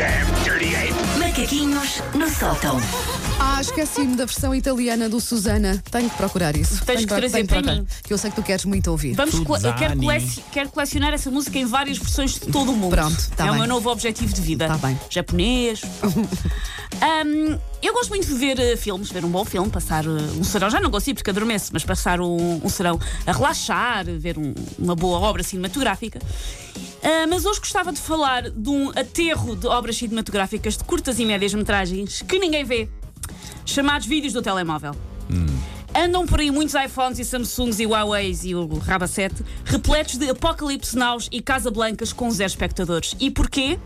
damn dirty ape! Macaquinhos no sótão. Ah, esqueci-me da versão italiana do Susana. Tenho que procurar isso. Tens Tenho que trazer tenho para procurar, mim. Que eu sei que tu queres muito ouvir. Vamos cole- eu quero, coleci- quero colecionar essa música em várias versões de todo o mundo. Pronto, tá é o bem. meu novo objetivo de vida. Tá bem. Japonês. Ahm, eu gosto muito de ver eh, filmes, ver um bom filme, passar eh, um serão. Já não consigo porque adormeço, mas passar um, um serão a relaxar, ver um- uma boa obra cinematográfica. Ah, mas hoje gostava de falar de um aterro de obras cinematográficas de curtas e médias metragens que ninguém vê, chamados vídeos do telemóvel. Andam por aí muitos iPhones e Samsungs e Huaweis e o Raba 7 repletos de Apocalipse Naus e Casa Blancas com zero espectadores. E porquê?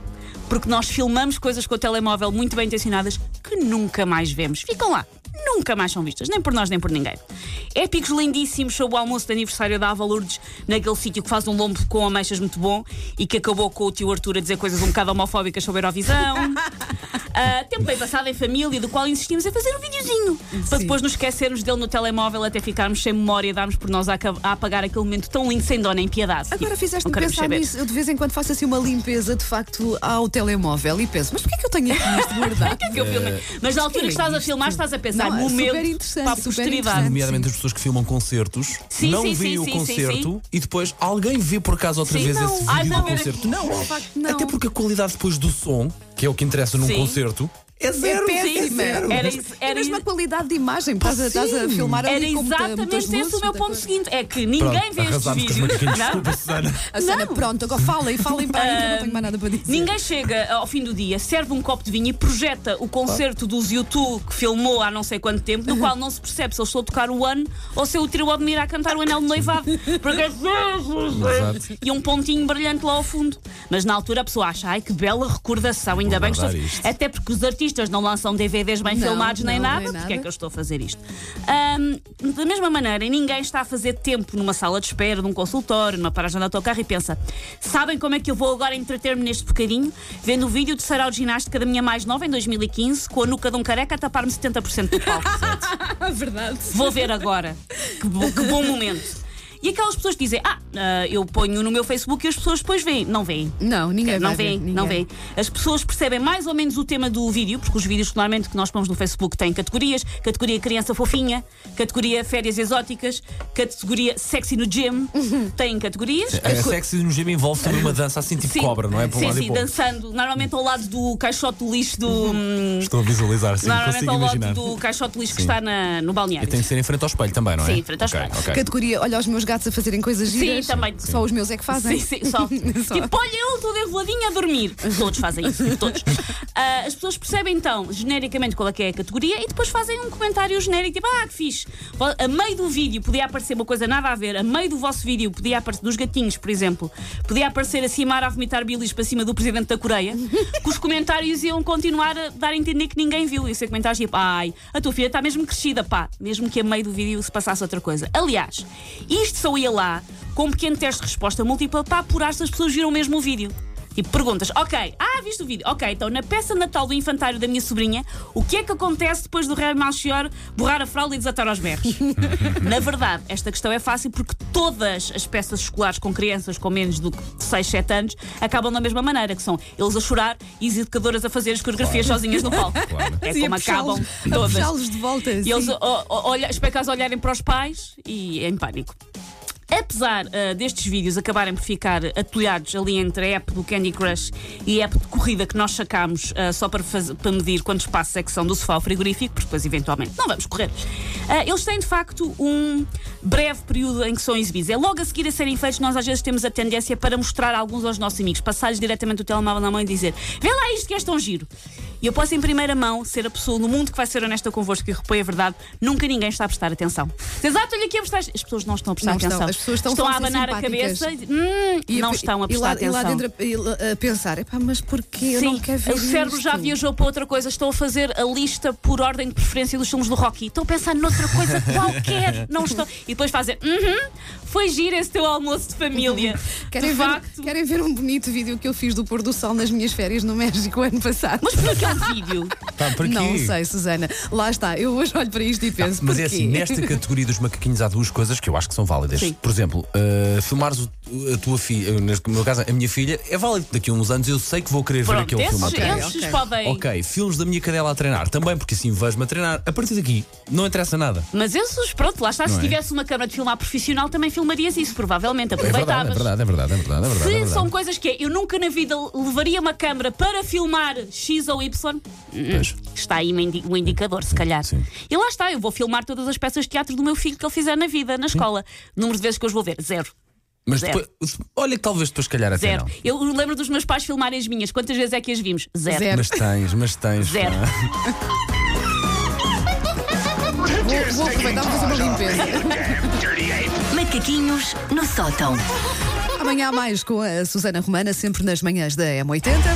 Porque nós filmamos coisas com o telemóvel muito bem intencionadas que nunca mais vemos. Ficam lá. Nunca mais são vistas, nem por nós nem por ninguém. Épicos lindíssimos sobre o almoço de aniversário da Ava Lourdes, naquele sítio que faz um lombo com ameixas muito bom e que acabou com o tio Arthur a dizer coisas um bocado homofóbicas sobre a Eurovisão. Ah, tempo bem passado em família, do qual insistimos em fazer um videozinho para depois nos esquecermos dele no telemóvel até ficarmos sem memória e darmos por nós a, a apagar aquele momento tão lindo, sem dó nem piedade. Agora Tipo, fizeste-me pensar saber. nisso. Eu de vez em quando faço assim uma limpeza de facto ao telemóvel e penso, mas porquê que eu tenho aqui isto guardado? Que eu filmei. Mas na altura que estás a filmar, estás a pensar Não, é momento para a super posteridade. interessante. Nomeadamente as pessoas que filmam concertos, Sim, não sim, veem sim, o sim, concerto sim, sim. e depois alguém vê por acaso outra Sim, vez não. esse vídeo Ai, do concerto. Não, De facto, não. até porque a qualidade depois do som, que é o que interessa num Sim. concerto, é zero. É péssima. era É era mesmo a qualidade de imagem. Estás a, estás a filmar ali Era exatamente esse luzes, o meu ponto coisa. seguinte. É que ninguém Pronto, vê estes vídeos. Desculpa, Susana. A Susana, pronto, agora falem, falem para eu não tenho mais nada para dizer. Ninguém chega ao fim do dia, serve um copo de vinho e projeta o concerto dos YouTube que filmou há não sei quanto tempo, no qual não se percebe se eles estão a tocar o One ou se é o trio Admira a cantar o anel de noivado. Porque é e um pontinho brilhante lá ao fundo. Mas na altura a pessoa acha, ai que bela recordação, ainda Vou bem que estou. isto. Até porque os artistas não lançam DVDs bem Não, filmados nem não, nada, nem porque é nada. que eu estou a fazer isto? Ahm, da mesma maneira, ninguém está a fazer tempo numa sala de espera, num consultório, numa paragem de autocarro e pensa: sabem como é que eu vou agora entreter-me neste bocadinho? Vendo o vídeo de sarau de ginástica da minha mais nova em 2015, com a nuca de um careca a tapar-me 70% do palco. verdade. Vou ver agora. Que, bo- que bom momento. E aquelas pessoas que dizem, ah, ah, eu ponho no meu Facebook e as pessoas depois veem. Não veem. Não, ninguém Não vai ver, veem, ninguém. não veem. As pessoas percebem mais ou menos o tema do vídeo, porque os vídeos normalmente que nós pomos no Facebook têm categorias: categoria criança fofinha, categoria férias exóticas, categoria sexy no gym. Têm categorias. A sexy no gym envolve também uma dança assim tipo Sim. cobra, não é? Para um sim, lado e sim, dançando, normalmente ao lado do caixote do lixo do. hum, Estou a visualizar, sim, normalmente ao lado do caixote de lixo que está na- no E balneário. tem que ser em frente ao espelho também, não é? Sim, em frente ao espelho. Categoria, olha os meus gatos a fazerem coisas Sim, giras. também. Só os meus é que fazem. Sim, sim, só. Só. Tipo, olha, eu estou enroladinha a dormir. Todos fazem isso, todos. Ah, as pessoas percebem então, genericamente, qual é que é a categoria e depois fazem um comentário genérico, tipo, ah, que fixe. A meio do vídeo podia aparecer uma coisa nada a ver, a meio do vosso vídeo podia aparecer, dos gatinhos, por exemplo, podia aparecer a Simara a vomitar bilis para cima do presidente da Coreia, que os comentários iam continuar a dar a entender que ninguém viu. E ser comentários tipo, ai, a tua filha está mesmo crescida, pá, mesmo que a meio do vídeo se passasse outra coisa. Aliás, isto só ia lá com um pequeno teste de resposta múltipla para apurar se as pessoas viram mesmo o vídeo. Tipo, perguntas, ok, ah, viste o vídeo? Ok, então na peça de Natal do infantário da minha sobrinha, o que é que acontece depois do rei Malchior borrar a fralda e desatar aos berros? na verdade, esta questão é fácil porque todas as peças escolares com crianças com menos do que 6, 7 anos acabam da mesma maneira, que são eles a chorar e as educadoras a fazer as coreografias sozinhas no palco. Claro. É Sim, como a acabam a todas. puxá-los de volta. E eles sim. o- o- olha, espero que eles olharem para os pais e em pânico. Apesar ah, destes vídeos acabarem por ficar atolhados ali entre a app do Candy Crush e a app de corrida que nós sacámos ah, só para, faz- para medir quantos passos é que são do sofá ao frigorífico, porque depois eventualmente não vamos correr, ah, eles têm de facto um breve período em que são exibidos. É logo a seguir a serem feitos, nós às vezes temos a tendência para mostrar alguns aos nossos amigos, passar-lhes diretamente o telemóvel na mão e dizer: Vê lá isto que és tão giro. E eu posso, em primeira mão, ser a pessoa no mundo que vai ser honesta convosco e repõe a verdade. Nunca ninguém está a prestar atenção. Exato, olha aqui a prestar. As pessoas não estão a prestar Não estão. atenção. As pessoas estão só a abanar a cabeça e hum, E não estão a e prestar lá, atenção. E lá dentro a, a- pensar, epá, mas porquê? Eu não Sim, quero ver o cérebro já isto." viajou para outra coisa. Estou a fazer a lista por ordem de preferência dos filmes do Rocky. Estou a pensar noutra coisa qualquer. Não estou. E depois fazer, uhum, foi giro esse teu almoço de família. Querem de ver, facto. querem ver um bonito vídeo que eu fiz do pôr do sol nas minhas férias no México ano passado? Mas por que é um vídeo? Pá, quê? Não sei, Susana. Lá está. Eu hoje olho para isto e penso. Mas é assim, nesta categoria dos macaquinhos há duas coisas que eu acho que são válidas. Sim. Por exemplo, uh, filmares o, a tua filha, neste meu caso, a minha filha, é válido. Daqui a uns anos eu sei que vou querer ver Pronto, aquele esses, filme. Ok, esses ok. podem. Ok, filmes da minha cadela a treinar também, porque assim vejo-me a treinar. A partir daqui, não interessa nada. Mas esses, pronto, lá está. Não se é? tivesse uma câmara de filmar profissional, também filmarias isso, provavelmente. É verdade, é Aproveitavas. verdade, é verdade, é verdade. É verdade, é Se verdade. são coisas que é, eu nunca na vida levaria uma câmara para filmar X ou Y, Pois. está aí um um indicador, se calhar. sim. E lá está, eu vou filmar todas as peças de teatro do meu filho que ele fizer na vida, na escola. Número de vezes que eu os vou ver, zero. Mas Zero. depois, olha que talvez depois, se calhar, até Zero. não. Eu lembro dos meus pais filmarem as minhas. Quantas vezes é que as vimos? Zero. Zero. Mas tens, mas tens. Zero. Vou, vou aproveitar para fazer uma limpeza. Macaquinhos no sótão. Amanhã há mais com a Susana Romana, sempre nas manhãs da M80.